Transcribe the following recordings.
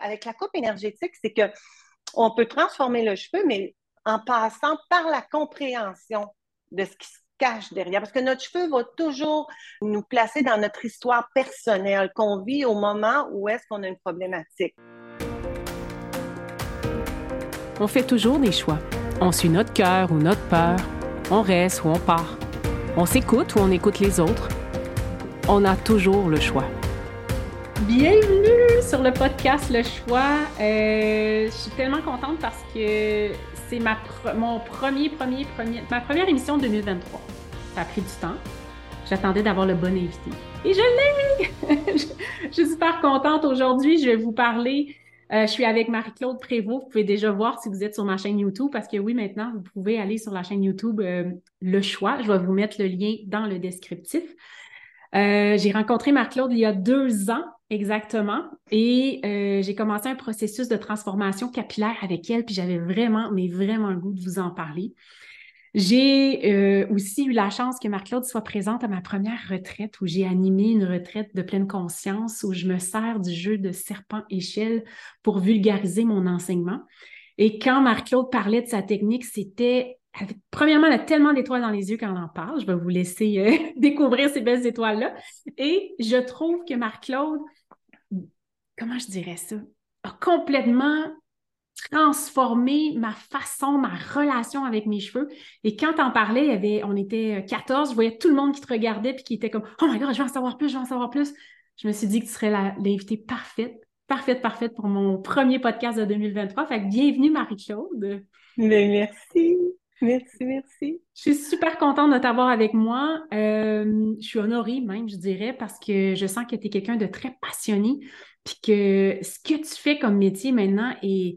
avec la coupe énergétique, c'est que on peut transformer le cheveu, mais en passant par la compréhension de ce qui se cache derrière. Parce que notre cheveu va toujours nous placer dans notre histoire personnelle qu'on vit au moment où est-ce qu'on a une problématique. On fait toujours des choix. On suit notre cœur ou notre peur. On reste ou on part. On s'écoute ou on écoute les autres. On a toujours le choix. Bienvenue sur le podcast Le Choix. Euh, je suis tellement contente parce que c'est ma mon premier, premier, premier, ma première émission de 2023. Ça a pris du temps. J'attendais d'avoir le bon invité. Et je l'ai! je suis super contente aujourd'hui. Je vais vous parler. Euh, je suis avec Marie-Claude Prévost. Vous pouvez déjà voir si vous êtes sur ma chaîne YouTube parce que oui, maintenant, vous pouvez aller sur la chaîne YouTube euh, Le Choix. Je vais vous mettre le lien dans le descriptif. Euh, j'ai rencontré Marc-Claude il y a deux ans exactement et euh, j'ai commencé un processus de transformation capillaire avec elle, puis j'avais vraiment, mais vraiment le goût de vous en parler. J'ai euh, aussi eu la chance que Marc-Claude soit présente à ma première retraite où j'ai animé une retraite de pleine conscience où je me sers du jeu de serpent-échelle pour vulgariser mon enseignement. Et quand Marc-Claude parlait de sa technique, c'était premièrement, elle a tellement d'étoiles dans les yeux quand on en parle. Je vais vous laisser euh, découvrir ces belles étoiles-là. Et je trouve que Marc-Claude, comment je dirais ça, a complètement transformé ma façon, ma relation avec mes cheveux. Et quand on parlait, avait, on était 14, je voyais tout le monde qui te regardait puis qui était comme Oh my God, je veux en savoir plus, je veux en savoir plus. Je me suis dit que tu serais l'invitée parfaite, parfaite, parfaite pour mon premier podcast de 2023. Fait que bienvenue, Marie-Claude. Merci. Merci, merci. Je suis super contente de t'avoir avec moi. Euh, je suis honorée même, je dirais, parce que je sens que tu es quelqu'un de très passionné, puis que ce que tu fais comme métier maintenant est,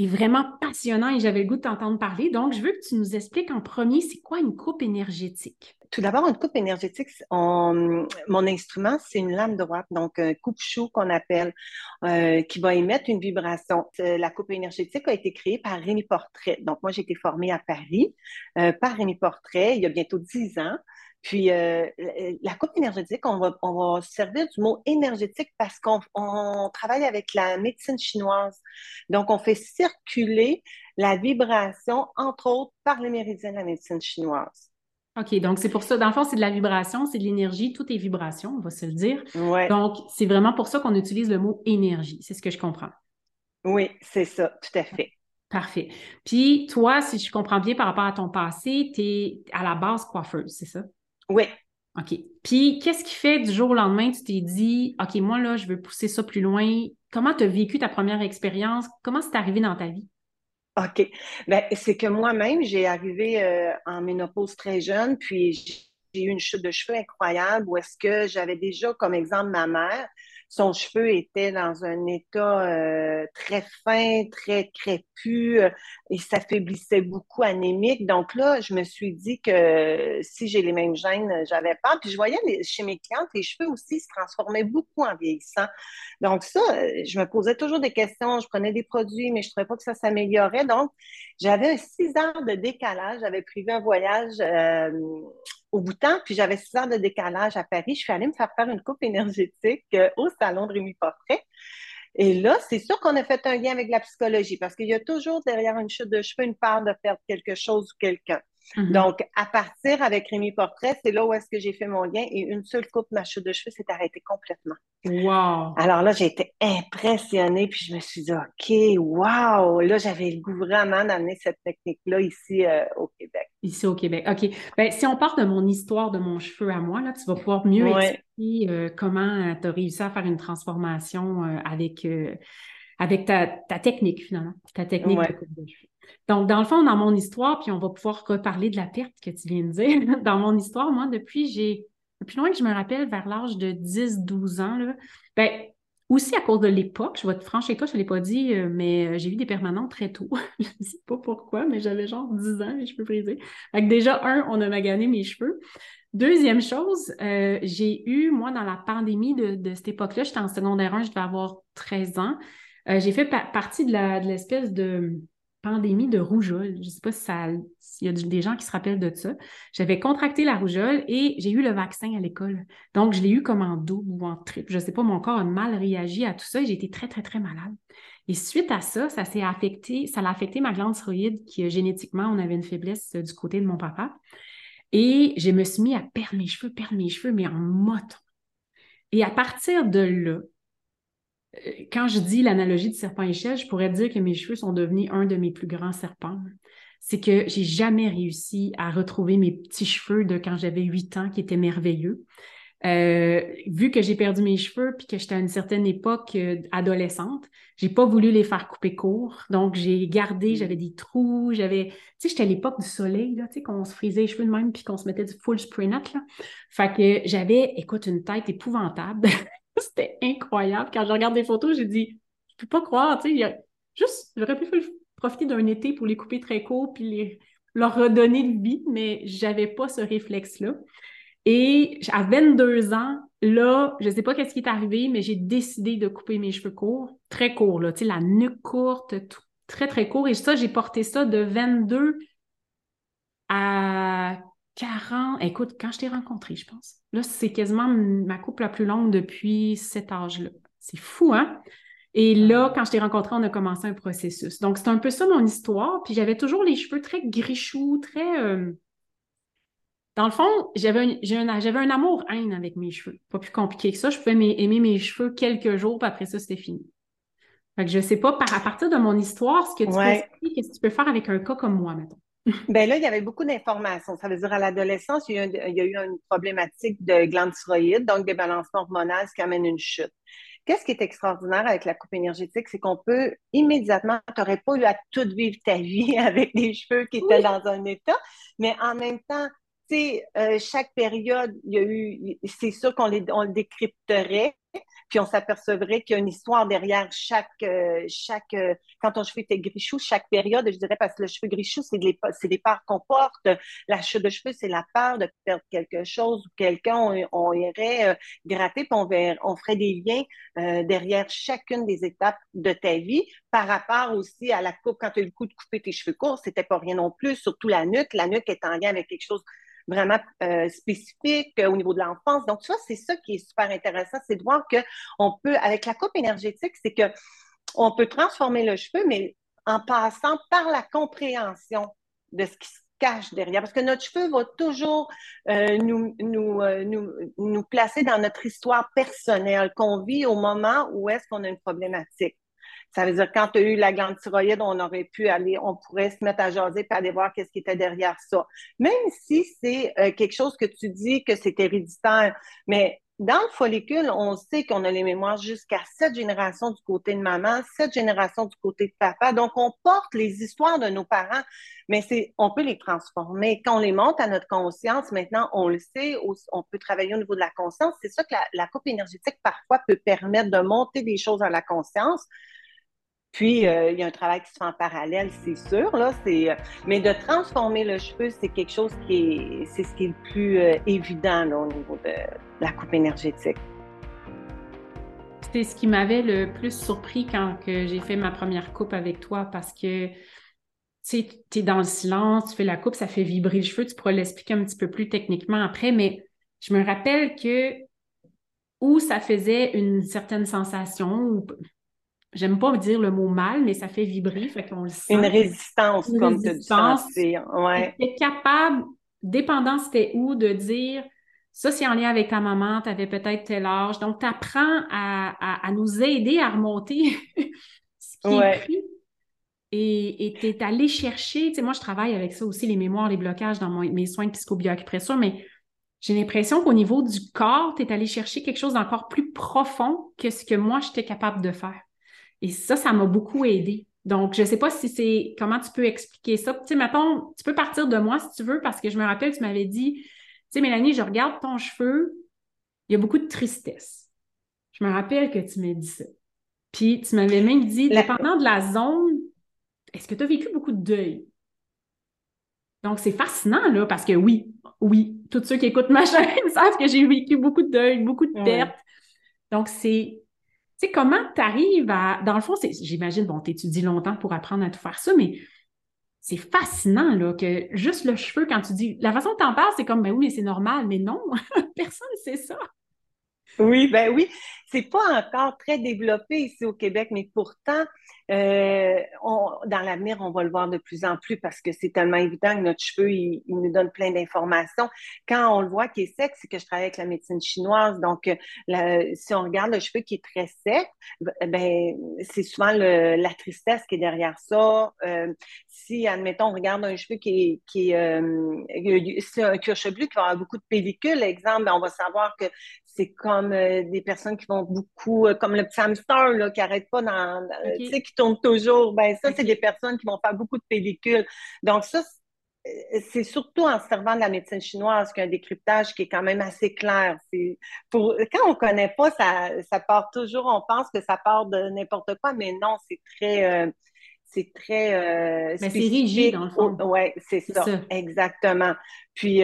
vraiment passionnant et j'avais le goût de t'entendre parler. Donc, je veux que tu nous expliques en premier, c'est quoi une coupe énergétique? Tout d'abord, une coupe énergétique, mon instrument, c'est une lame droite, donc un coupe-chou qu'on appelle, euh, qui va émettre une vibration. Euh, la coupe énergétique a été créée par Rémi Portrait. Donc, moi, j'ai été formée à Paris euh, par Rémi Portrait il y a bientôt dix ans. Puis, la coupe énergétique, on va, on va servir du mot énergétique parce qu'on travaille avec la médecine chinoise. Donc, on fait circuler la vibration, entre autres, par les méridiens de la médecine chinoise. OK, donc c'est pour ça. Dans le fond, c'est de la vibration, c'est de l'énergie, tout est vibration, on va se le dire. Ouais. Donc, c'est vraiment pour ça qu'on utilise le mot énergie. C'est ce que je comprends. Oui, c'est ça, tout à fait. Parfait. Puis, toi, si je comprends bien par rapport à ton passé, tu es à la base coiffeuse, c'est ça? Oui. OK. Puis, qu'est-ce qui fait du jour au lendemain, tu t'es dit, OK, moi, là, je veux pousser ça plus loin. Comment tu as vécu ta première expérience? Comment c'est arrivé dans ta vie? OK. Ben, c'est que moi-même, j'ai arrivé euh, en ménopause très jeune, puis j'ai eu une chute de cheveux incroyable où est-ce que j'avais déjà comme exemple ma mère son cheveu était dans un état euh, très fin, très crépus, euh, et s'affaiblissait beaucoup, anémique. Donc là, je me suis dit que si j'ai les mêmes gènes, j'avais pas. Puis je voyais chez mes clientes, les cheveux aussi se transformaient beaucoup en vieillissant. Donc ça, je me posais toujours des questions. Je prenais des produits, mais je ne trouvais pas que ça s'améliorait. Donc, j'avais six heures de décalage. J'avais prévu un voyage euh, au Bhoutan, puis j'avais six heures de décalage à Paris. Je suis allée me faire faire une coupe énergétique euh, au salon de Rémi Portrait. Et là, c'est sûr qu'on a fait un lien avec la psychologie parce qu'il y a toujours derrière une chute de cheveux une part de perdre quelque chose ou quelqu'un. Mm-hmm. Donc, à partir avec Rémi Portrait, c'est là où est-ce que j'ai fait mon lien et une seule coupe, ma chute de cheveux s'est arrêtée complètement. Wow! Alors là, j'ai été impressionnée puis je me suis dit, OK, wow! Là, j'avais le goût vraiment d'amener cette technique-là ici euh, au Québec. Ici au Québec. OK. Ben, si on part de mon histoire de mon cheveu à moi, là, tu vas pouvoir mieux expliquer euh, comment tu as réussi à faire une transformation euh, avec, avec ta, technique, finalement, ta technique de coupe de cheveux. Donc, dans le fond, dans mon histoire, puis on va pouvoir reparler de la perte que tu viens de dire. dans mon histoire, moi, depuis j'ai depuis loin que je me rappelle, vers l'âge de 10-12 ans, là, ben, aussi à cause de l'époque, je vais te franchir toi, je ne l'ai pas dit, euh, mais euh, j'ai eu des permanents très tôt. je ne sais pas pourquoi, mais j'avais genre 10 ans, les cheveux brisés. Fait déjà, un, on a magané mes cheveux. Deuxième chose, euh, j'ai eu, moi, dans la pandémie de, cette époque-là, j'étais en secondaire 1, je devais avoir 13 ans. J'ai fait partie de l'espèce de pandémie de rougeole. Je ne sais pas si s'il y a des gens qui se rappellent de ça. J'avais contracté la rougeole et j'ai eu le vaccin à l'école. Donc, je l'ai eu comme en double ou en triple. Je ne sais pas, mon corps a mal réagi à tout ça et j'ai été très, très, très malade. Et suite à ça, ça s'est affecté, ça l'a affecté ma glande thyroïde qui, génétiquement, on avait une faiblesse du côté de mon papa. Et je me suis mis à perdre mes cheveux, perdre mes cheveux, mais en moton. Et à partir de là, euh, quand je dis l'analogie du serpent échelle, je pourrais dire que mes cheveux sont devenus un de mes plus grands serpents. C'est que j'ai jamais réussi à retrouver mes petits cheveux de quand j'avais 8 ans qui étaient merveilleux. Euh, vu que j'ai perdu mes cheveux puis que j'étais à une certaine époque euh, adolescente, j'ai pas voulu les faire couper court. Donc, j'ai gardé, mm. j'avais des trous, j'avais... Tu sais, j'étais à l'époque du soleil, là, tu sais, qu'on se frisait les cheveux de même puis qu'on se mettait du full spray net, là. Fait que j'avais, écoute, une tête épouvantable. C'était incroyable. Quand je regarde des photos, j'ai dit, je peux pas croire, tu sais, juste, j'aurais pu profiter d'un été pour les couper très court puis les, leur redonner de vie, mais j'avais pas ce réflexe-là. Et à 22 ans, là, je sais pas qu'est-ce qui est arrivé, mais j'ai décidé de couper mes cheveux courts, très courts, là, tu sais, la nuque courte, très, très court. Et ça, j'ai porté ça de 22 à 40. Écoute, quand je t'ai rencontré, je pense. Là, c'est quasiment ma coupe la plus longue depuis cet âge-là. C'est fou, hein? Et là, quand je t'ai rencontré, on a commencé un processus. Donc, c'est un peu ça mon histoire. Puis j'avais toujours les cheveux très grichous, très. Euh, dans le fond, j'avais un, un amour-haine avec mes cheveux. Pas plus compliqué que ça. Je pouvais aimer mes cheveux quelques jours, puis après ça, c'était fini. Fait que je sais pas, par, à partir de mon histoire, ce que tu peux qu'est-ce que tu peux faire avec un cas comme moi, maintenant? Ben là, il y avait beaucoup d'informations. Ça veut dire à l'adolescence, il, y a eu une problématique de glande thyroïde, donc des balances hormonales, ce qui amène une chute. Qu'est-ce qui est extraordinaire avec la coupe énergétique, c'est qu'on peut immédiatement, tu n'aurais pas eu à tout vivre ta vie avec des cheveux qui étaient dans un état, mais en même temps, euh, chaque période, il y a eu, c'est sûr qu'on on le décrypterait, puis on s'apercevrait qu'il y a une histoire derrière chaque, euh, chaque, euh, quand ton cheveu était grichou, chaque période, je dirais, parce que le cheveu grichou, c'est c'est les parts qu'on porte. La chute de cheveux, c'est la peur de perdre quelque chose ou quelqu'un, on, irait gratter, puis on, on ferait des liens derrière chacune des étapes de ta vie par rapport aussi à la coupe. Quand tu as eu le coup de couper tes cheveux courts, c'était pas rien non plus, surtout la nuque. La nuque est en lien avec quelque chose vraiment euh, spécifique euh, au niveau de l'enfance. Donc, tu vois, c'est ça qui est super intéressant, c'est de voir qu'on peut, avec la coupe énergétique, c'est que on peut transformer le cheveu, mais en passant par la compréhension de ce qui se cache derrière. Parce que notre cheveu va toujours euh, nous, nous, nous, nous placer dans notre histoire personnelle qu'on vit au moment où est-ce qu'on a une problématique. Ça veut dire quand tu as eu la glande thyroïde, on aurait pu aller, on pourrait se mettre à jaser et aller voir qu'est-ce qui était derrière ça. Même si c'est euh, quelque chose que tu dis que c'est héréditaire, mais dans le follicule, on sait qu'on a les mémoires jusqu'à sept générations du côté de maman, sept générations du côté de papa. Donc, on porte les histoires de nos parents, mais c'est, on peut les transformer. Quand on les monte à notre conscience, maintenant, on le sait, on peut travailler au niveau de la conscience. C'est ça que la, la coupe énergétique, parfois, peut permettre de monter des choses à la conscience, puis, euh, il y a un travail qui se fait en parallèle, c'est sûr, là. C'est, euh, mais de transformer le cheveu, c'est quelque chose qui est, c'est ce qui est le plus euh, évident au niveau de la coupe énergétique. C'était ce qui m'avait le plus surpris quand j'ai fait ma première coupe avec toi parce que tu es dans le silence, tu fais la coupe, ça fait vibrer le cheveu. Tu pourras l'expliquer un petit peu plus techniquement après, mais je me rappelle que où ça faisait une certaine sensation, j'aime pas dire le mot mal, mais ça fait vibrer, fait qu'on le sent. Une résistance, comme tu as Ouais. Tu capable, dépendant c'était où, de dire ça, c'est en lien avec ta maman, tu avais peut-être tel âge. Donc, tu apprends à, à, nous aider à remonter ce qui est écrit. Et tu es allé chercher, tu sais, moi, je travaille avec ça aussi, les mémoires, les blocages dans mes soins de psychobioacupressure, mais j'ai l'impression qu'au niveau du corps, tu es allé chercher quelque chose d'encore plus profond que ce que moi, j'étais capable de faire. Et ça, ça m'a beaucoup aidé. Donc, je ne sais pas si c'est comment tu peux expliquer ça. Tu sais, mettons, tu peux partir de moi si tu veux, parce que je me rappelle, tu m'avais dit, tu sais, Mélanie, je regarde ton cheveu, il y a beaucoup de tristesse. Je me rappelle que tu m'as dit ça. Puis tu m'avais même dit, dépendant de la zone, est-ce que tu as vécu beaucoup de deuil? Donc, c'est fascinant, là, parce que oui, oui, tous ceux qui écoutent ma chaîne savent que j'ai vécu beaucoup de deuil, beaucoup de pertes. Donc, c'est sais, comment tu arrives à. Dans le fond, j'imagine, bon, tu étudies longtemps pour apprendre à tout faire ça, mais c'est fascinant, là, que juste le cheveu, quand tu dis. La façon dont tu en parles, c'est comme, ben oui, mais c'est normal, mais non, personne ne sait ça. Oui, ben oui. C'est pas encore très développé ici au Québec, mais pourtant, euh, dans l'avenir, on va le voir de plus en plus parce que c'est tellement évident que notre cheveu, il, nous donne plein d'informations. Quand on le voit qui est sec, c'est que je travaille avec la médecine chinoise. Donc, si on regarde le cheveu qui est très sec, ben, c'est souvent la tristesse qui est derrière ça. Euh, si, admettons, on regarde un cheveu qui est, qui euh, c'est un cuir chevelu qui va avoir beaucoup de pellicules, exemple, ben, on va savoir que c'est comme euh, des personnes qui vont beaucoup, euh, comme le petit hamster là, qui n'arrête pas dans, tu sais, qui tourne toujours. Ben ça, c'est des personnes qui vont faire beaucoup de pellicules. Donc ça, c'est surtout en servant de la médecine chinoise qu'il y a un décryptage qui est quand même assez clair. Pour, quand on ne connaît pas, ça, ça part toujours, on pense que ça part de n'importe quoi, mais non, c'est très, euh, c'est très c'est rigide dans le fond. Oui, c'est ça, exactement. Puis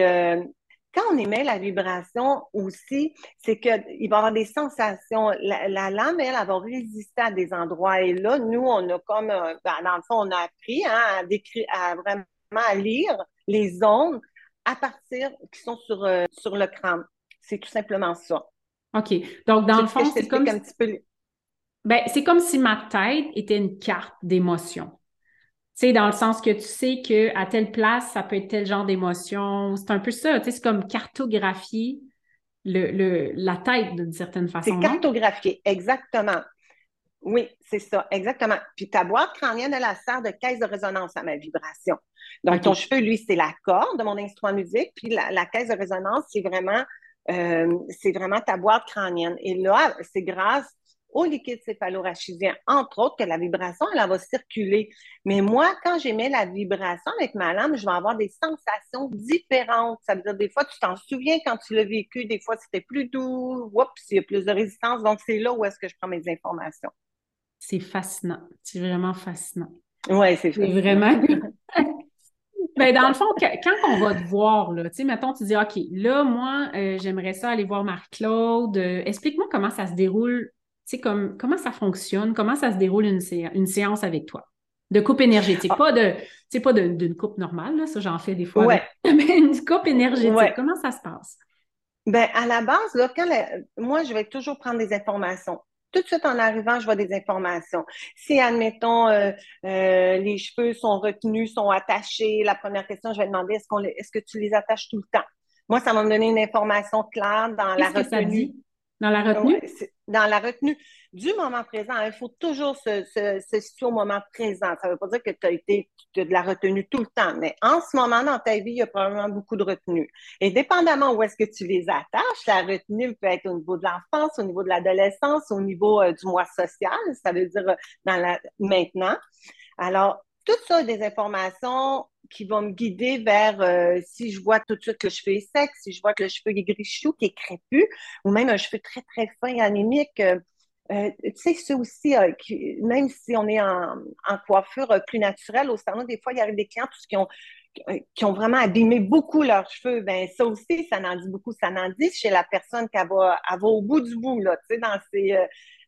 quand on émet la vibration aussi, c'est qu'il va y avoir des sensations. La, lame, elle, elle va résister à des endroits. Et là, nous, on a comme, euh, ben, dans le fond, on a appris hein, à, décrire, à vraiment à lire les ondes à partir qui sont sur, euh, sur le crâne. C'est tout simplement ça. OK. Donc, dans le fond, c'est comme, ben, c'est comme si ma tête était une carte d'émotion sais, dans le sens que tu sais qu'à telle place, ça peut être tel genre d'émotion. C'est un peu ça, tu sais, c'est comme cartographier le, la tête d'une certaine façon. C'est cartographier, exactement. Oui, c'est ça, exactement. Puis ta boîte crânienne, elle, elle sert de caisse de résonance à ma vibration. Donc, ton cheveu, lui, c'est la corde de mon instrument de musique. Puis la, caisse de résonance, c'est vraiment, euh, c'est vraiment ta boîte crânienne. Et là, c'est grâce au liquide céphalorachidien, entre autres, que la vibration, elle, va circuler. Mais moi, quand j'émets la vibration avec ma lame, je vais avoir des sensations différentes. Ça veut dire, des fois, tu t'en souviens quand tu l'as vécu, des fois, c'était plus doux, oups, il y a plus de résistance. Donc, c'est là où est-ce que je prends mes informations. C'est fascinant. C'est vraiment fascinant. Oui, c'est vraiment. Ben, dans le fond, quand on va te voir, là, tu sais, mettons, tu dis, OK, là, moi, euh, j'aimerais ça aller voir Marc-Claude. Euh, explique-moi comment ça se déroule sais, comme, comment ça fonctionne, comment ça se déroule une, séance avec toi? De coupe énergétique, ah. pas de, c'est pas d'une coupe normale, là, ça j'en fais des fois, ouais. mais une coupe énergétique, comment ça se passe? Ben, à la base, là, quand moi, je vais toujours prendre des informations. Tout de suite en arrivant, je vois des informations. Si, admettons, euh, euh, les cheveux sont retenus, sont attachés, la première question, je vais demander est-ce, qu'on est-ce que tu les attaches tout le temps? Moi, ça va me donner une information claire dans la retenue. Dans la retenue? dans la retenue du moment présent. Il faut toujours se, situer au moment présent. Ça ne veut pas dire que tu as été de la retenue tout le temps, mais en ce moment dans ta vie, il y a probablement beaucoup de retenues. Et dépendamment où est-ce que tu les attaches, la retenue peut être au niveau de l'enfance, au niveau de l'adolescence, au niveau euh, du mois social, ça veut dire euh, dans la, maintenant. Alors, tout ça, des informations qui vont me guider vers euh, si je vois tout de suite que le cheveu est sec, si je vois que le cheveu est gris-chou, qui est crépus, ou même un cheveu très, très fin, anémique. Euh, euh, tu sais, c'est aussi, même si on est en, coiffure plus naturelle, au salon, des fois, il y a des clients qui ont, qui ont vraiment abîmé beaucoup leurs cheveux. Ben ça aussi, ça en dit beaucoup. Ça en dit chez la personne qui va, va au bout du bout, là, tu sais, dans ses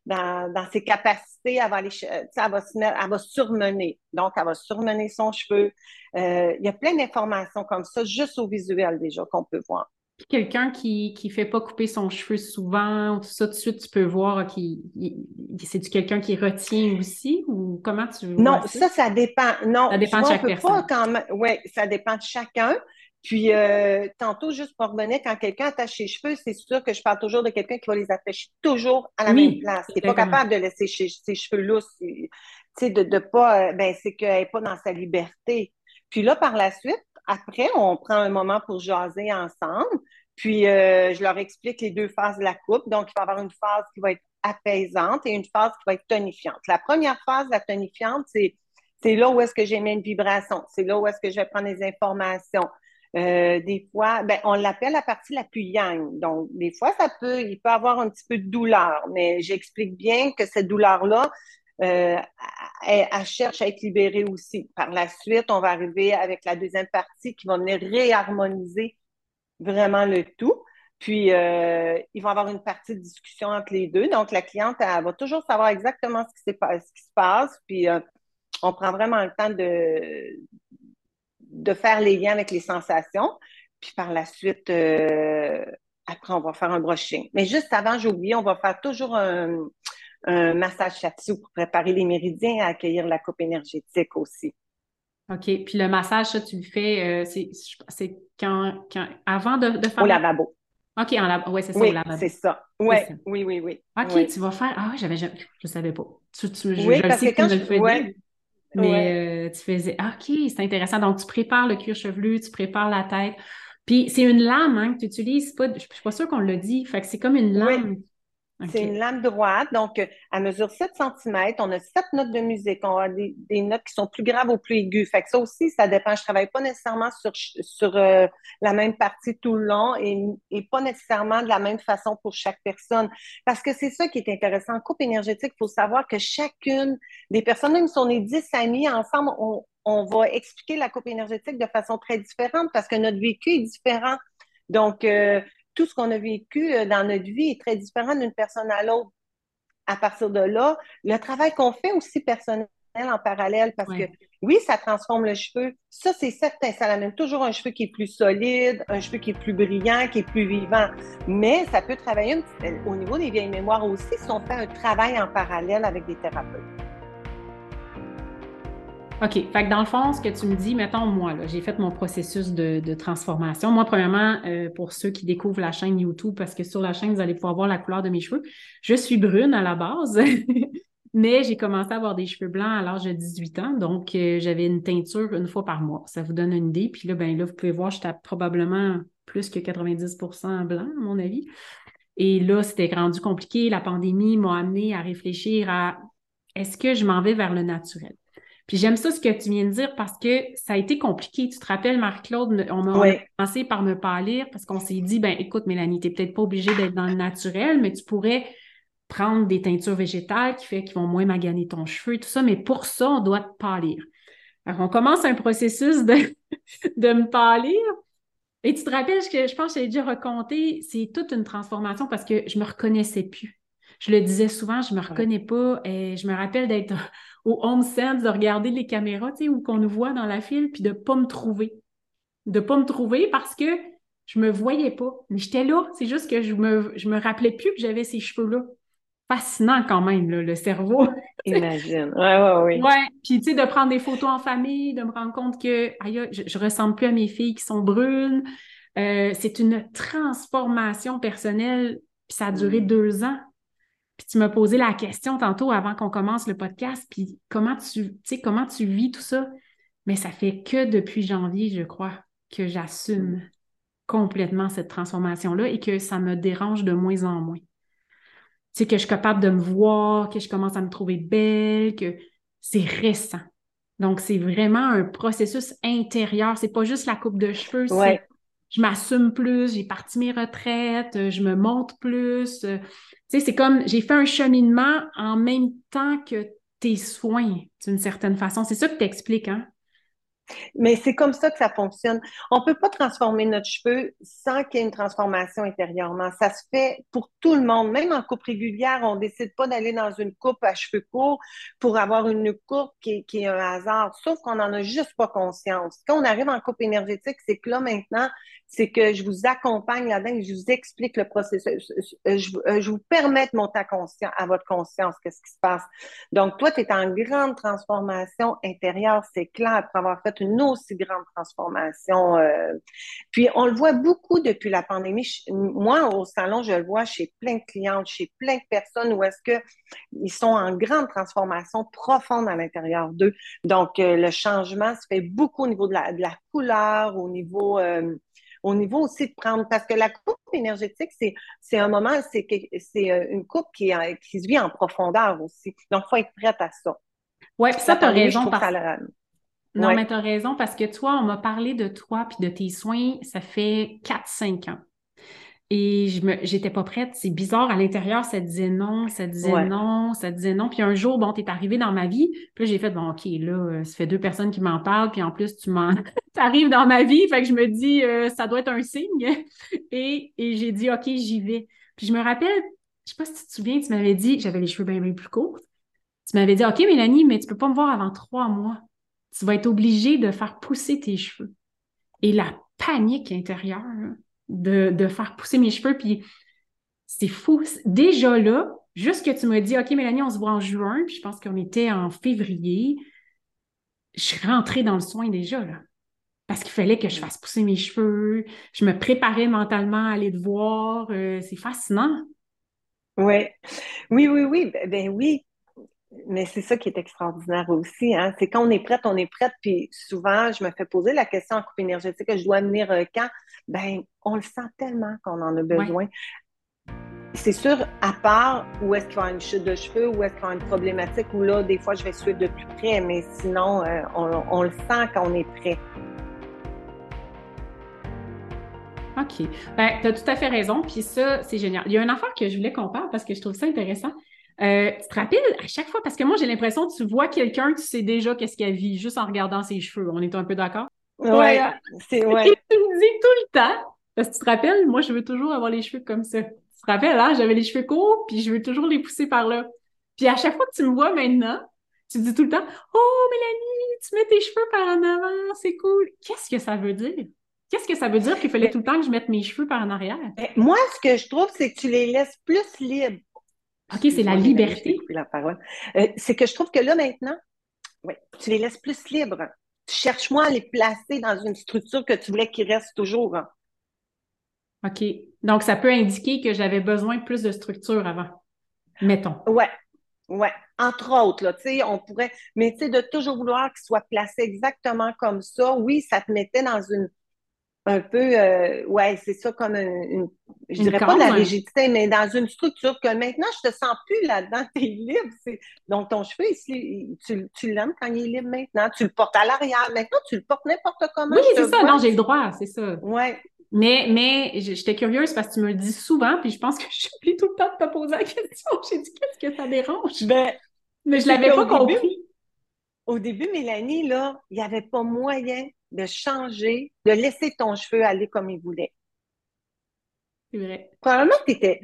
dans, ses capacités, elle va, aller, elle, va se elle va surmener. Donc, elle va surmener son cheveu. Euh, il y a plein d'informations comme ça, juste au visuel déjà, qu'on peut voir. Quelqu'un qui ne fait pas couper son cheveu souvent, tout ça, tout de suite, tu peux voir qui c'est du quelqu'un qui retient aussi ou comment tu Non, ça, ça dépend. Non, ça dépend de chaque personne. Oui, ça dépend de chacun. Puis, euh, tantôt, juste pour revenir, quand quelqu'un attache ses cheveux, c'est sûr que je parle toujours de quelqu'un qui va les attacher toujours à la même place. N'est pas capable de laisser ses, cheveux lousses. Tu sais, de, de pas, euh, ben, c'est qu'elle n'est pas dans sa liberté. Puis là, par la suite, après, on prend un moment pour jaser ensemble. Puis, euh, je leur explique les deux phases de la coupe. Donc, il va y avoir une phase qui va être apaisante et une phase qui va être tonifiante. La première phase, la tonifiante, c'est c'est là où est-ce que j'ai mis une vibration. C'est là où est-ce que je vais prendre des informations. Euh, des fois, ben, on l'appelle la partie la plus yang. Donc, des fois, ça peut, il peut avoir un petit peu de douleur, mais j'explique bien que cette douleur-là, euh, elle, cherche à être libérée aussi. Par la suite, on va arriver avec la deuxième partie qui va venir réharmoniser vraiment le tout. Puis, euh, il va y avoir une partie de discussion entre les deux. Donc, la cliente, elle va toujours savoir exactement ce qui, ce qui se passe. Puis, euh, on prend vraiment le temps de, de faire les liens avec les sensations. Puis, par la suite, euh, après, on va faire un brushing. Mais juste avant, j'ai oublié, on va faire toujours un, un massage shiatsu pour préparer les méridiens et accueillir la coupe énergétique aussi. OK. Puis le massage, ça, tu le fais, c'est quand, quand, avant de, de faire. Au lavabo. OK, en lab... ouais, c'est ça, oui, c'est ça. Ouais, oui, oui, oui. OK, tu vas faire. Ah oui, j'avais je ne savais pas. Tu, tu, je, oui, parce sais que quand je le faisais. Mais euh, tu faisais OK, c'est intéressant. Donc, tu prépares le cuir chevelu, tu prépares la tête. Puis c'est une lame hein, que tu utilises. Pas, je ne suis pas sûre qu'on l'a dit. Fait que c'est comme une lame c'est une lame droite, donc elle mesure 7 cm. On a 7 notes de musique. On a des, notes qui sont plus graves ou plus aiguës. Fait que ça aussi, ça dépend. Je travaille pas nécessairement sur, sur euh, la même partie tout le long et, et, pas nécessairement de la même façon pour chaque personne. Parce que c'est ça qui est intéressant. Coupe énergétique, il faut savoir que chacune des personnes, même si on est 10 amis ensemble, on, on va expliquer la coupe énergétique de façon très différente parce que notre vécu est différent. Donc, euh, tout ce qu'on a vécu euh, dans notre vie est très différent d'une personne à l'autre. À partir de là, le travail qu'on fait aussi personnel en parallèle, parce que oui, ça transforme le cheveu. Ça, c'est certain. Ça amène toujours un cheveu qui est plus solide, un cheveu qui est plus brillant, qui est plus vivant. Mais ça peut travailler au niveau des vieilles mémoires aussi si on fait un travail en parallèle avec des thérapeutes. OK. Fait que dans le fond, ce que tu me dis, mettons, moi, j'ai fait mon processus de, transformation. Moi, premièrement, euh, pour ceux qui découvrent la chaîne YouTube, parce que sur la chaîne, vous allez pouvoir voir la couleur de mes cheveux, je suis brune à la base. Mais j'ai commencé à avoir des cheveux blancs à l'âge de 18 ans, donc euh, j'avais une teinture une fois par mois. Ça vous donne une idée. Puis là, ben là, vous pouvez voir, j'étais probablement plus que 90% blanc, à mon avis. Et là, c'était rendu compliqué. La pandémie m'a amené à réfléchir à est-ce que je m'en vais vers le naturel? Puis j'aime ça ce que tu viens de dire parce que ça a été compliqué. Tu te rappelles, Marc-Claude, on a commencé par me pâlir parce qu'on s'est dit, ben écoute, Mélanie, tu n'es peut-être pas obligée d'être dans le naturel, mais tu pourrais prendre des teintures végétales qui fait qu'ils vont moins maganer ton cheveu et tout ça, mais pour ça, on doit te pâlir. Alors, on commence un processus de, de me pâlir. Et tu te rappelles que je pense que j'ai déjà raconté, c'est toute une transformation parce que je me reconnaissais plus. Je le disais souvent, je me reconnais pas. Et je me rappelle d'être au home sense, de regarder les caméras, tu sais, où qu'on nous voit dans la file, puis de pas me trouver. De pas me trouver parce que je me voyais pas. Mais j'étais là. C'est juste que je me, je me rappelais plus que j'avais ces cheveux-là. Fascinant quand même, le cerveau. Imagine. Ouais, ouais, oui. Ouais. Puis, tu sais, de prendre des photos en famille, de me rendre compte que, aïe, je, je ressemble plus à mes filles qui sont brunes. Euh, c'est une transformation personnelle, puis ça a duré mm. deux ans. Puis tu m'as posé la question tantôt avant qu'on commence le podcast, puis comment tu, sais, comment tu vis tout ça? Mais ça fait que depuis janvier, je crois, que j'assume complètement cette transformation-là et que ça me dérange de moins en moins. Tu sais, que je suis capable de me voir, que je commence à me trouver belle, que c'est récent. Donc, c'est vraiment un processus intérieur. C'est pas juste la coupe de cheveux, je m'assume plus, j'ai parti mes retraites, je me monte plus, sais, c'est comme j'ai fait un cheminement en même temps que tes soins, d'une certaine façon. C'est ça que tu expliques, hein? Mais c'est comme ça que ça fonctionne. On ne peut pas transformer notre cheveu sans qu'il y ait une transformation intérieurement. Ça se fait pour tout le monde. Même en coupe régulière, on ne décide pas d'aller dans une coupe à cheveux courts pour avoir une coupe qui, est un hasard, sauf qu'on n'en a juste pas conscience. Quand on arrive en coupe énergétique, c'est que là, maintenant, c'est que je vous accompagne là-dedans, je vous explique le processus. Euh, euh, je, vous permets de monter à, à votre conscience qu'est-ce qui se passe. Donc, toi, tu es en grande transformation intérieure, c'est clair, après avoir fait une aussi grande transformation. Euh. Puis, on le voit beaucoup depuis la pandémie. Moi, au salon, je le vois chez plein de clientes, chez plein de personnes où est-ce qu'ils sont en grande transformation profonde à l'intérieur d'eux. Donc, le changement se fait beaucoup au niveau de la, de la couleur, au niveau au niveau aussi de prendre, parce que la coupe énergétique, c'est, c'est un moment, c'est, c'est euh, une coupe qui, qui se vit en profondeur aussi. Donc, il faut être prête à ça. Oui, ça, tu as raison. Non, mais tu as raison parce que toi, on m'a parlé de toi puis de tes soins, ça fait 4-5 ans. et je me, j'étais pas prête. C'est bizarre. À l'intérieur, ça disait non, ça disait non, ça disait non. Puis un jour, bon, t'es arrivé dans ma vie. Puis là, j'ai fait, bon, OK, là, euh, ça fait deux personnes qui m'en parlent. Puis en plus, tu m'en, t'arrives dans ma vie. Fait que je me dis, euh, ça doit être un signe. Et, et j'ai dit, OK, j'y vais. Puis je me rappelle, je sais pas si tu te souviens, tu m'avais dit, j'avais les cheveux bien, bien plus courts. Tu m'avais dit, OK, Mélanie, mais tu peux pas me voir avant trois mois. Tu vas être obligée de faire pousser tes cheveux. Et la panique intérieure, de, faire pousser mes cheveux. Puis c'est fou. Déjà là, juste que tu m'as dit, OK, Mélanie, on se voit en juin, puis je pense qu'on était en février, je suis rentrée dans le soin déjà, là. Parce qu'il fallait que je fasse pousser mes cheveux. Je me préparais mentalement à aller te voir. Euh, c'est fascinant. Ouais. Oui, oui, oui. Ben, ben oui. Mais c'est ça qui est extraordinaire aussi. Hein? C'est quand on est prête, on est prête. Puis souvent, je me fais poser la question en coupe énergétique, je dois venir quand? Ben, on le sent tellement qu'on en a besoin. C'est sûr, à part où est-ce qu'il y avoir une chute de cheveux, où est-ce qu'il y avoir une problématique, où là, des fois, je vais suivre de plus près, mais sinon, euh, on, le sent quand on est prêt. OK. Ben, tu as tout à fait raison. Puis ça, c'est génial. Il y a une affaire que je voulais qu'on parle parce que je trouve ça intéressant. Euh, tu te rappelles à chaque fois, parce que moi, j'ai l'impression que tu vois quelqu'un, tu sais déjà qu'est-ce qu'elle vit juste en regardant ses cheveux. On est un peu d'accord? Oui, c'est ouais. Et tu me dis tout le temps, parce que tu te rappelles, moi, je veux toujours avoir les cheveux comme ça. Tu te rappelles, hein? j'avais les cheveux courts, puis je veux toujours les pousser par là. Puis à chaque fois que tu me vois maintenant, tu dis tout le temps Oh, Mélanie, tu mets tes cheveux par en avant, c'est cool. Qu'est-ce que ça veut dire? Qu'est-ce que ça veut dire qu'il fallait tout le temps que je mette mes cheveux par en arrière? Ben, moi, ce que je trouve, c'est que tu les laisses plus libres. OK, c'est la liberté. La parole. Euh, c'est que je trouve que là, maintenant, ouais, tu les laisses plus libres. Cherche-moi à les placer dans une structure que tu voulais qu'ils restent toujours. Hein. OK. Donc, ça peut indiquer que j'avais besoin de plus de structure avant. Mettons. Ouais. Ouais. Entre autres, là, tu sais, on pourrait. Mais tu sais, de toujours vouloir qu'ils soient placés exactement comme ça, oui, ça te mettait dans une un peu, euh, ouais, c'est ça comme une, je dirais pas la rigidité, mais dans une structure que maintenant, je te sens plus là-dedans, tu es libre. Donc, ton cheveu, ici, tu, tu l'aimes quand il est libre maintenant, tu le portes à l'arrière. Maintenant, tu le portes n'importe comment. Oui, c'est ça, non, j'ai le droit, c'est ça. Ouais. Mais, mais j'étais curieuse parce que tu me le dis souvent, puis je pense que je suis tout le temps de te poser la question. J'ai dit, qu'est-ce que ça dérange? Ben, mais je l'avais pas compris. au début, Mélanie, là, il n'y avait pas moyen de changer, de laisser ton cheveu aller comme il voulait. C'est vrai. Probablement que étais...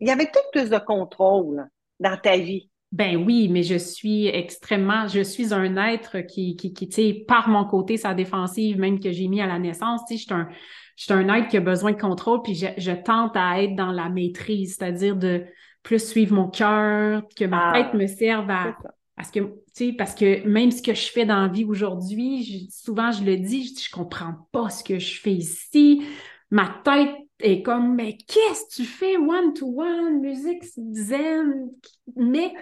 Il y avait tout plus de contrôle dans ta vie. Ben oui, mais je suis extrêmement, je suis un être qui, qui, qui tu sais, par mon côté, sa défensive, même que j'ai mis à la naissance, tu sais, je suis un, je suis un être qui a besoin de contrôle, puis je, je tente à être dans la maîtrise, c'est-à-dire de plus suivre mon cœur, que ma ah, tête me serve à, parce que, tu sais, parce que même ce que je fais dans la vie aujourd'hui, souvent je le dis, je dis, je comprends pas ce que je fais ici. Ma tête est comme, mais qu'est-ce que tu fais? One-to-one, musique zen? Mais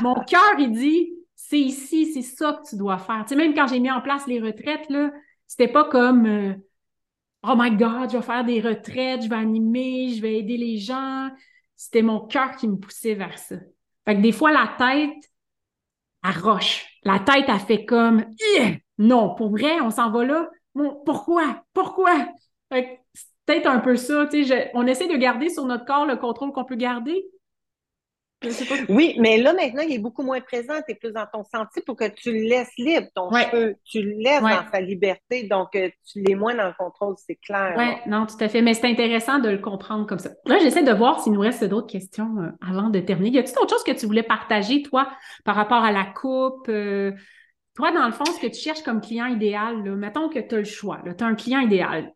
mon cœur, il dit, c'est ici, c'est ça que tu dois faire. Tu sais, même quand j'ai mis en place les retraites, là, c'était pas comme, euh, oh my God, je vais faire des retraites, je vais animer, je vais aider les gens. C'était mon cœur qui me poussait vers ça. Fait que des fois, la tête, à roche. La tête a fait comme non, pour vrai, on s'en va là. pourquoi? Pourquoi? c'est peut-être un peu ça. on essaie de garder sur notre corps le contrôle qu'on peut garder, oui, mais là, maintenant, il est beaucoup moins présent. Tu es plus dans ton senti pour que tu le laisses libre, ton cheveu. Tu le laisses dans sa liberté. Donc, euh, tu l'es moins dans le contrôle, c'est clair. Oui, non, tout à fait. Mais c'est intéressant de le comprendre comme ça. Là, j'essaie de voir s'il nous reste d'autres questions euh, avant de terminer. Y a-t-il autre chose que tu voulais partager, toi, par rapport à la coupe? Euh, toi, dans le fond, ce que tu cherches comme client idéal, là, mettons que tu as le choix. Tu as un client idéal.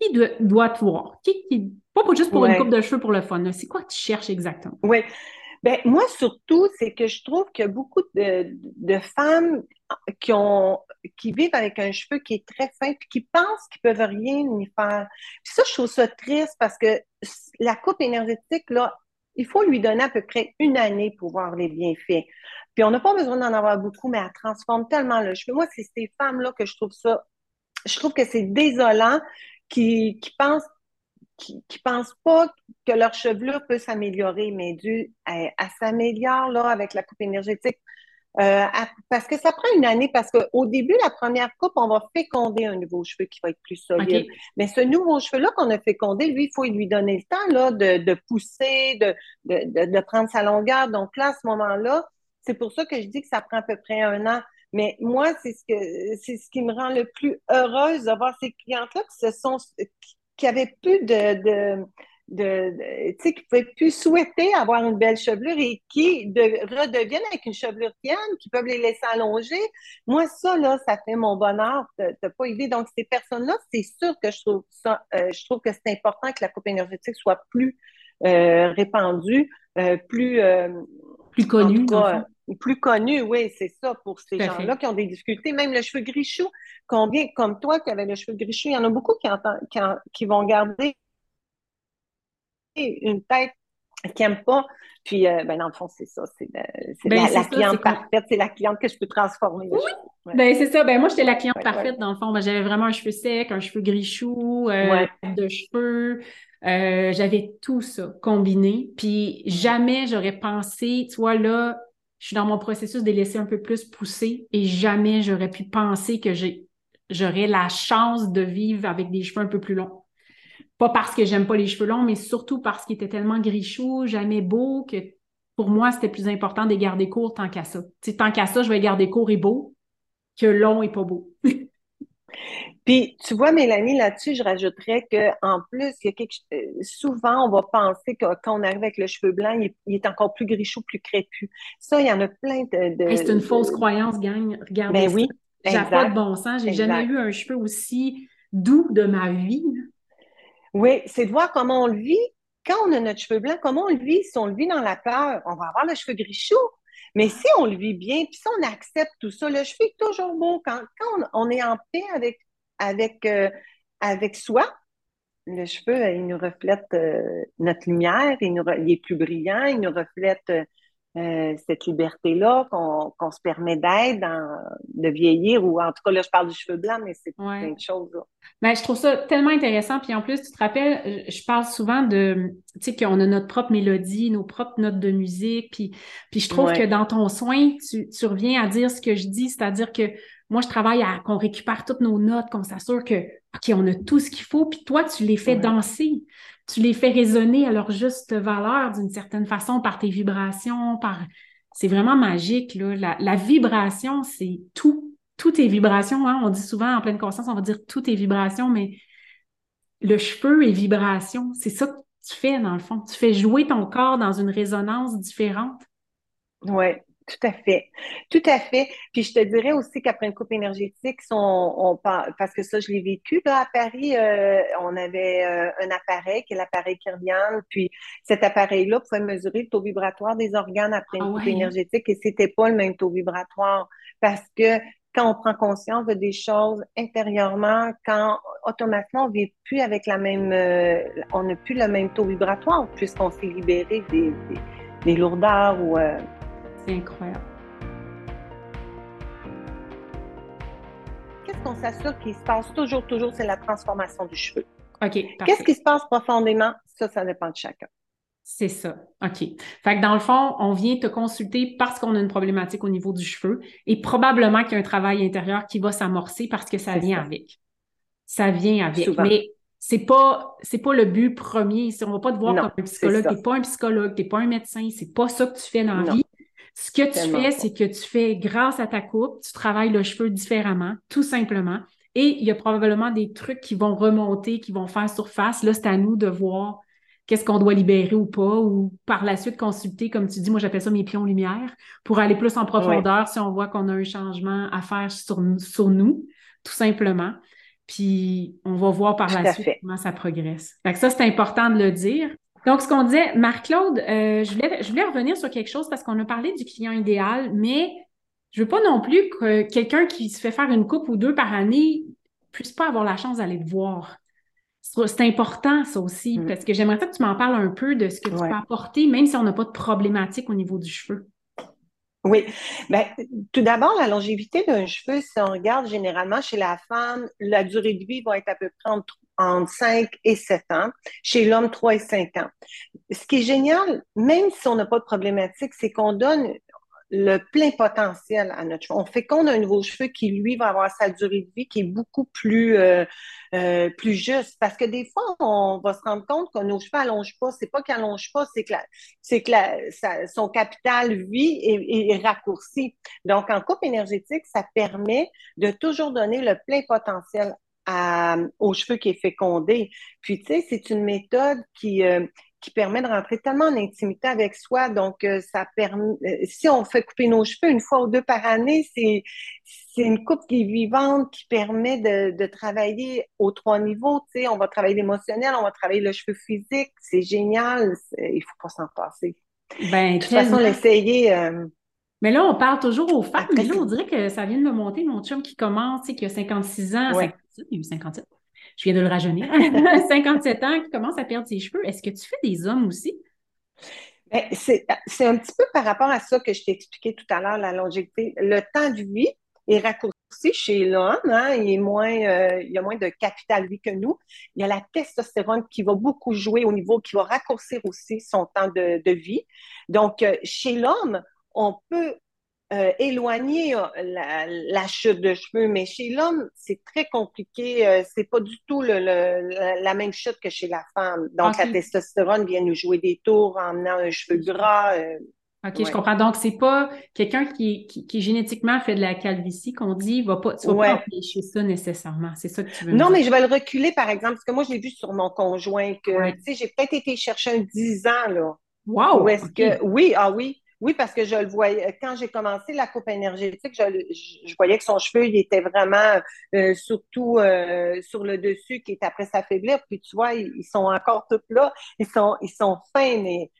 Qui doit, te voir? Qui, pas juste pour une coupe de cheveux pour le fun. C'est quoi que tu cherches exactement? Oui. Ben, moi, surtout, c'est que je trouve qu'il y a beaucoup de, femmes qui, ont, qui vivent avec un cheveu qui est très fin puis qui pensent qu'ils peuvent rien y faire. Puis ça, je trouve ça triste parce que la coupe énergétique, là, il faut lui donner à peu près une année pour voir les bienfaits. Puis on n'a pas besoin d'en avoir beaucoup, mais elle transforme tellement le cheveu. Moi, c'est ces femmes-là que je trouve ça, je trouve que c'est désolant qui, qui pensent qui ne pensent pas que leur chevelure peut s'améliorer, mais dû à, s'améliorer là, avec la coupe énergétique. Euh, parce que ça prend une année, parce qu'au début, la première coupe, on va féconder un nouveau cheveu qui va être plus solide. Mais ce nouveau cheveu-là qu'on a fécondé, lui, il faut lui donner le temps là, de, pousser, de, de, de, prendre sa longueur. Donc là, à ce moment-là, c'est pour ça que je dis que ça prend à peu près un an. Mais moi, c'est ce que c'est ce qui me rend le plus heureuse d'avoir ces clientes-là qui se sont qui avaient plus de, de, tu sais, qui pouvaient plus souhaiter avoir une belle chevelure et qui redeviennent avec une chevelure tienne, qui peuvent les laisser allonger. Moi, ça, là, ça fait mon bonheur. T'as pas idée. Donc, ces personnes-là, c'est sûr que je trouve ça, euh, je trouve que c'est important que la coupe énergétique soit plus euh, répandue, euh, plus, plus connue. Plus connue, oui, c'est ça, pour ces gens-là qui ont des difficultés. Même le cheveu grichou, combien, comme toi qui avais le cheveu grichou, il y en a beaucoup qui, qui, qui vont garder une tête qui n'aime pas. Puis, euh, ben, dans le fond, c'est ça. C'est ben, la, cliente parfaite. C'est la cliente que je peux transformer. Oui. Ben, c'est ça. Ben, moi, j'étais la cliente parfaite, dans le fond. Ben, j'avais vraiment un cheveu sec, un cheveu grichou, euh, de cheveux. Euh, j'avais tout ça combiné. Puis, jamais j'aurais pensé, tu vois, là, je suis dans mon processus de laisser un peu plus pousser et jamais j'aurais pu penser que j'aurais la chance de vivre avec des cheveux un peu plus longs. Pas parce que j'aime pas les cheveux longs, mais surtout parce qu'ils étaient tellement grichous, jamais beaux, que pour moi, c'était plus important de les garder courts tant qu'à ça. tant qu'à ça, je vais les garder courts et beaux que long et pas beau. Puis, tu vois, Mélanie, là-dessus, je rajouterais qu'en plus, il y a quelque... Euh, souvent, on va penser que quand on arrive avec le cheveu blanc, il est, encore plus grichou, plus crépus. Ça, il y en a plein de. c'est une fausse croyance, gang. Regardez ben oui, J'ai pas de bon sens. J'ai jamais eu un cheveu aussi doux de ma vie. Oui, c'est de voir comment on le vit. Quand on a notre cheveu blanc, comment on le vit? Si on le vit dans la peur, on va avoir le cheveu gris Mais si on le vit bien, puis si on accepte tout ça, le cheveu est toujours beau. Quand, on, est en paix euh, avec soi, le cheveu, il nous reflète euh, notre lumière, il, nous, il, est plus brillant, il nous reflète euh, cette liberté-là qu'on se permet d'être, de vieillir, ou en tout cas, là, je parle du cheveu blanc, mais c'est plein de choses. Ben, je trouve ça tellement intéressant. Puis en plus, tu te rappelles, je parle souvent de, tu sais, qu'on a notre propre mélodie, nos propres notes de musique. Puis, puis je trouve que dans ton soin, tu, tu reviens à dire ce que je dis, c'est-à-dire que moi, je travaille à qu'on récupère toutes nos notes, qu'on s'assure que, OK, on a tout ce qu'il faut, puis toi, tu les fais danser tu les fais résonner à leur juste valeur d'une certaine façon par tes vibrations, par c'est vraiment magique. Là. La, vibration, c'est tout. Tout est vibration. Hein. On dit souvent en pleine conscience, on va dire tout est vibration, mais le cheveu est vibration. C'est ça que tu fais, dans le fond. Tu fais jouer ton corps dans une résonance différente. Oui, tout à fait. Tout à fait. Puis je te dirais aussi qu'après une coupe énergétique, on, on, parce que ça, je l'ai vécu là, à Paris, euh, on avait euh, un appareil qui est l'appareil Kyrian. Puis cet appareil-là pouvait mesurer le taux vibratoire des organes après une ah coupe énergétique et c'était pas le même taux vibratoire. Parce que quand on prend conscience de des choses intérieurement, quand automatiquement on vit plus avec la même, euh, on n'a plus le même taux vibratoire puisqu'on s'est libéré des, des, des lourdeurs ou incroyable. Qu'est-ce qu'on s'assure qu'il se passe toujours, toujours, c'est la transformation du cheveu? OK. Qu'est-ce qui se passe profondément? Ça, ça dépend de chacun. C'est ça. OK. Fait que dans le fond, on vient te consulter parce qu'on a une problématique au niveau du cheveu et probablement qu'il y a un travail intérieur qui va s'amorcer parce que ça vient avec. Ça vient avec. Mais c'est pas c'est pas le but premier. On va pas te voir comme un psychologue. T'es pas un psychologue, t'es pas un médecin. C'est pas ça que tu fais dans la vie. Ce que tu fais, c'est que tu fais, grâce à ta coupe, tu travailles le cheveu différemment, tout simplement. Et il y a probablement des trucs qui vont remonter, qui vont faire surface. Là, c'est à nous de voir qu'est-ce qu'on doit libérer ou pas, ou par la suite consulter, comme tu dis, moi j'appelle ça mes pions lumière, pour aller plus en profondeur si on voit qu'on a un changement à faire sur, sur nous, tout simplement. Puis on va voir par la suite comment ça progresse. Fait ça, c'est important de le dire. Donc, ce qu'on disait, Marc-Claude, euh, je, voulais, je voulais revenir sur quelque chose parce qu'on a parlé du client idéal, mais je veux pas non plus que quelqu'un qui se fait faire une coupe ou deux par année puisse pas avoir la chance d'aller te voir. C'est important, ça aussi, mm. parce que j'aimerais que tu m'en parles un peu de ce que tu peux apporter, même si on n'a pas de problématique au niveau du cheveu. Oui. Ben, tout d'abord, la longévité d'un cheveu, si on regarde généralement chez la femme, la durée de vie va être à peu près entre entre 5 et 7 ans, chez l'homme 3 et 5 ans. Ce qui est génial, même si on n'a pas de problématique, c'est qu'on donne le plein potentiel à notre cheveu. On féconde un nouveau cheveu qui, lui, va avoir sa durée de vie qui est beaucoup plus, euh, euh, plus juste. Parce que des fois, on va se rendre compte que nos cheveux n'allongent pas. C'est pas qu'ils n'allongent pas, c'est que, c'est que son capital vie est, est, raccourci. Donc, en coupe énergétique, ça permet de toujours donner le plein potentiel à, aux cheveux qui est fécondé. Puis, tu sais, c'est une méthode qui, euh, qui permet de rentrer tellement en intimité avec soi. Donc, euh, ça permet, euh, si on fait couper nos cheveux une fois ou deux par année, c'est, c'est une coupe qui est vivante, qui permet de, de travailler aux trois niveaux. Tu sais, on va travailler l'émotionnel, on va travailler le cheveu physique. C'est génial. il faut pas s'en passer. Ben, de toute façon, l'essayer. Euh, mais là, on parle toujours aux femmes, mais là, on dirait que ça vient de me monter, mon chum qui commence, tu sais, qui a 56 ans, ouais. 57, il a eu 57 je viens de le rajeunir, 57 ans, qui commence à perdre ses cheveux. Est-ce que tu fais des hommes aussi? Ben, c'est un petit peu par rapport à ça que je t'ai expliqué tout à l'heure, la longévité. Le temps de vie est raccourci chez l'homme, hein, il, est moins, euh, il y a moins de capital vie que nous. Il y a la testostérone qui va beaucoup jouer au niveau, qui va raccourcir aussi son temps de, de vie. Donc, euh, chez l'homme, on peut euh, éloigner euh, la, chute de cheveux, mais chez l'homme, c'est très compliqué. Euh, c'est pas du tout le, la, même chute que chez la femme. Donc, la testostérone vient nous jouer des tours en amenant un cheveu gras. OK, je comprends. Donc, c'est pas quelqu'un qui, qui, génétiquement fait de la calvitie qu'on dit, va pas, tu vas pas empêcher ça nécessairement. C'est ça que tu veux Non, dire. mais je vais le reculer, par exemple, parce que moi, j'ai vu sur mon conjoint que, tu sais, j'ai peut-être été chercher un 10 ans, là. Wow! Où est-ce que, oui, ah oui, oui, parce que je le voyais. Quand j'ai commencé la coupe énergétique, je, voyais que son cheveu, il était vraiment euh, surtout euh, sur le dessus, qui est après s'affaiblir. Puis tu vois, ils, sont encore tous là. Ils sont, ils sont fins, mais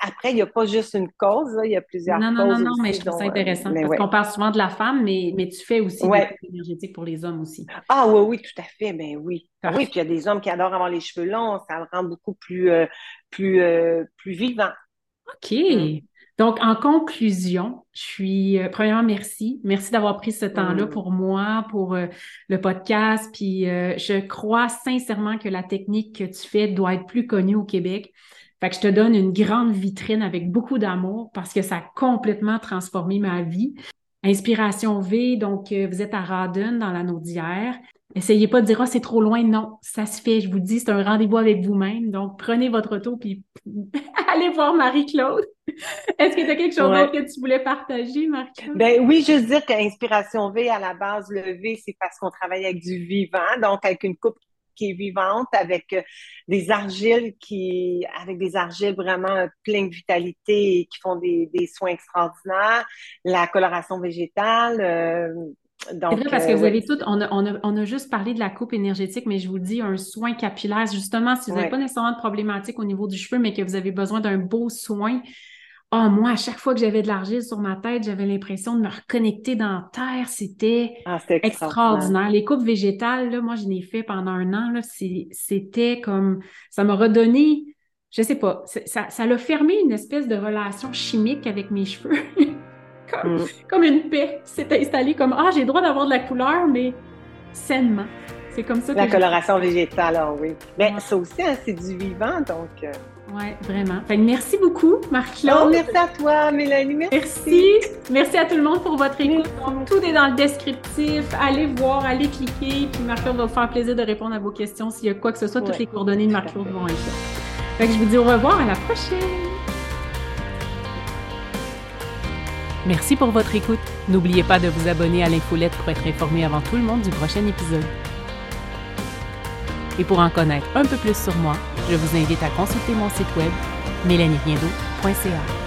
après, il n'y a pas juste une cause, il y a plusieurs non, non, causes. Non, non, non, mais je trouve ça intéressant parce qu'on parle souvent de la femme, mais, mais tu fais aussi ouais. des énergétiques pour les hommes aussi. Ah oui, oui, tout à fait. Ben oui. Ah, oui, puis il y a des hommes qui adorent avoir les cheveux longs, ça le rend beaucoup plus, euh, plus, plus vivant. OK. Mm. Donc, en conclusion, je suis, euh, premièrement, merci. Merci d'avoir pris ce temps-là pour moi, pour euh, le podcast. Puis, euh, je crois sincèrement que la technique que tu fais doit être plus connue au Québec. Fait que je te donne une grande vitrine avec beaucoup d'amour parce que ça a complètement transformé ma vie. Inspiration V, donc vous êtes à Radun dans la d'hier. Essayez pas de dire, ah, c'est trop loin. Non, ça se fait. Je vous dis, c'est un rendez-vous avec vous-même. Donc, prenez votre auto puis allez voir Marie-Claude. Est-ce que tu as quelque chose d'autre que tu voulais partager, Marie-Claude? Ben oui, juste dire qu'Inspiration V, à la base, le V, c'est parce qu'on travaille avec du vivant, donc avec une coupe qui est vivante, avec euh, des argiles qui, avec des argiles vraiment pleines de vitalité et qui font des, des soins extraordinaires, la coloration végétale, euh, c'est vrai parce que euh, vous avez tout, on a, on, a, on a, juste parlé de la coupe énergétique, mais je vous dis, un soin capillaire, justement, si vous n'avez pas nécessairement de problématique au niveau du cheveu, mais que vous avez besoin d'un beau soin, oh, moi, à chaque fois que j'avais de l'argile sur ma tête, j'avais l'impression de me reconnecter dans la terre. C'était ah, extraordinaire. Les coupes végétales, là, moi, je l'ai fait pendant un an. C'était comme, ça m'a redonné, je sais pas, ça, ça a fermé une espèce de relation chimique avec mes cheveux. Mm. comme, une paix s'est installée comme Ah, j'ai le droit d'avoir de la couleur, mais sainement. C'est comme ça que La coloration végétale, alors oui. Mais ça aussi, hein, c'est du vivant, donc. Euh. Oui, vraiment. merci beaucoup, Marc-Claude. Oh, merci à toi, Mélanie. Merci. merci. à tout le monde pour votre écoute. tout est dans le descriptif. Allez voir, allez cliquer. Puis Marc-Claude va vous faire plaisir de répondre à vos questions. S'il y a quoi que ce soit, toutes les coordonnées de Marc-Claude vont être là. Fait que je vous dis au revoir. À la prochaine. Merci pour votre écoute. N'oubliez pas de vous abonner à l'infolette pour être informé avant tout le monde du prochain épisode. Et pour en connaître un peu plus sur moi, je vous invite à consulter mon site web mélanieriendo.ca.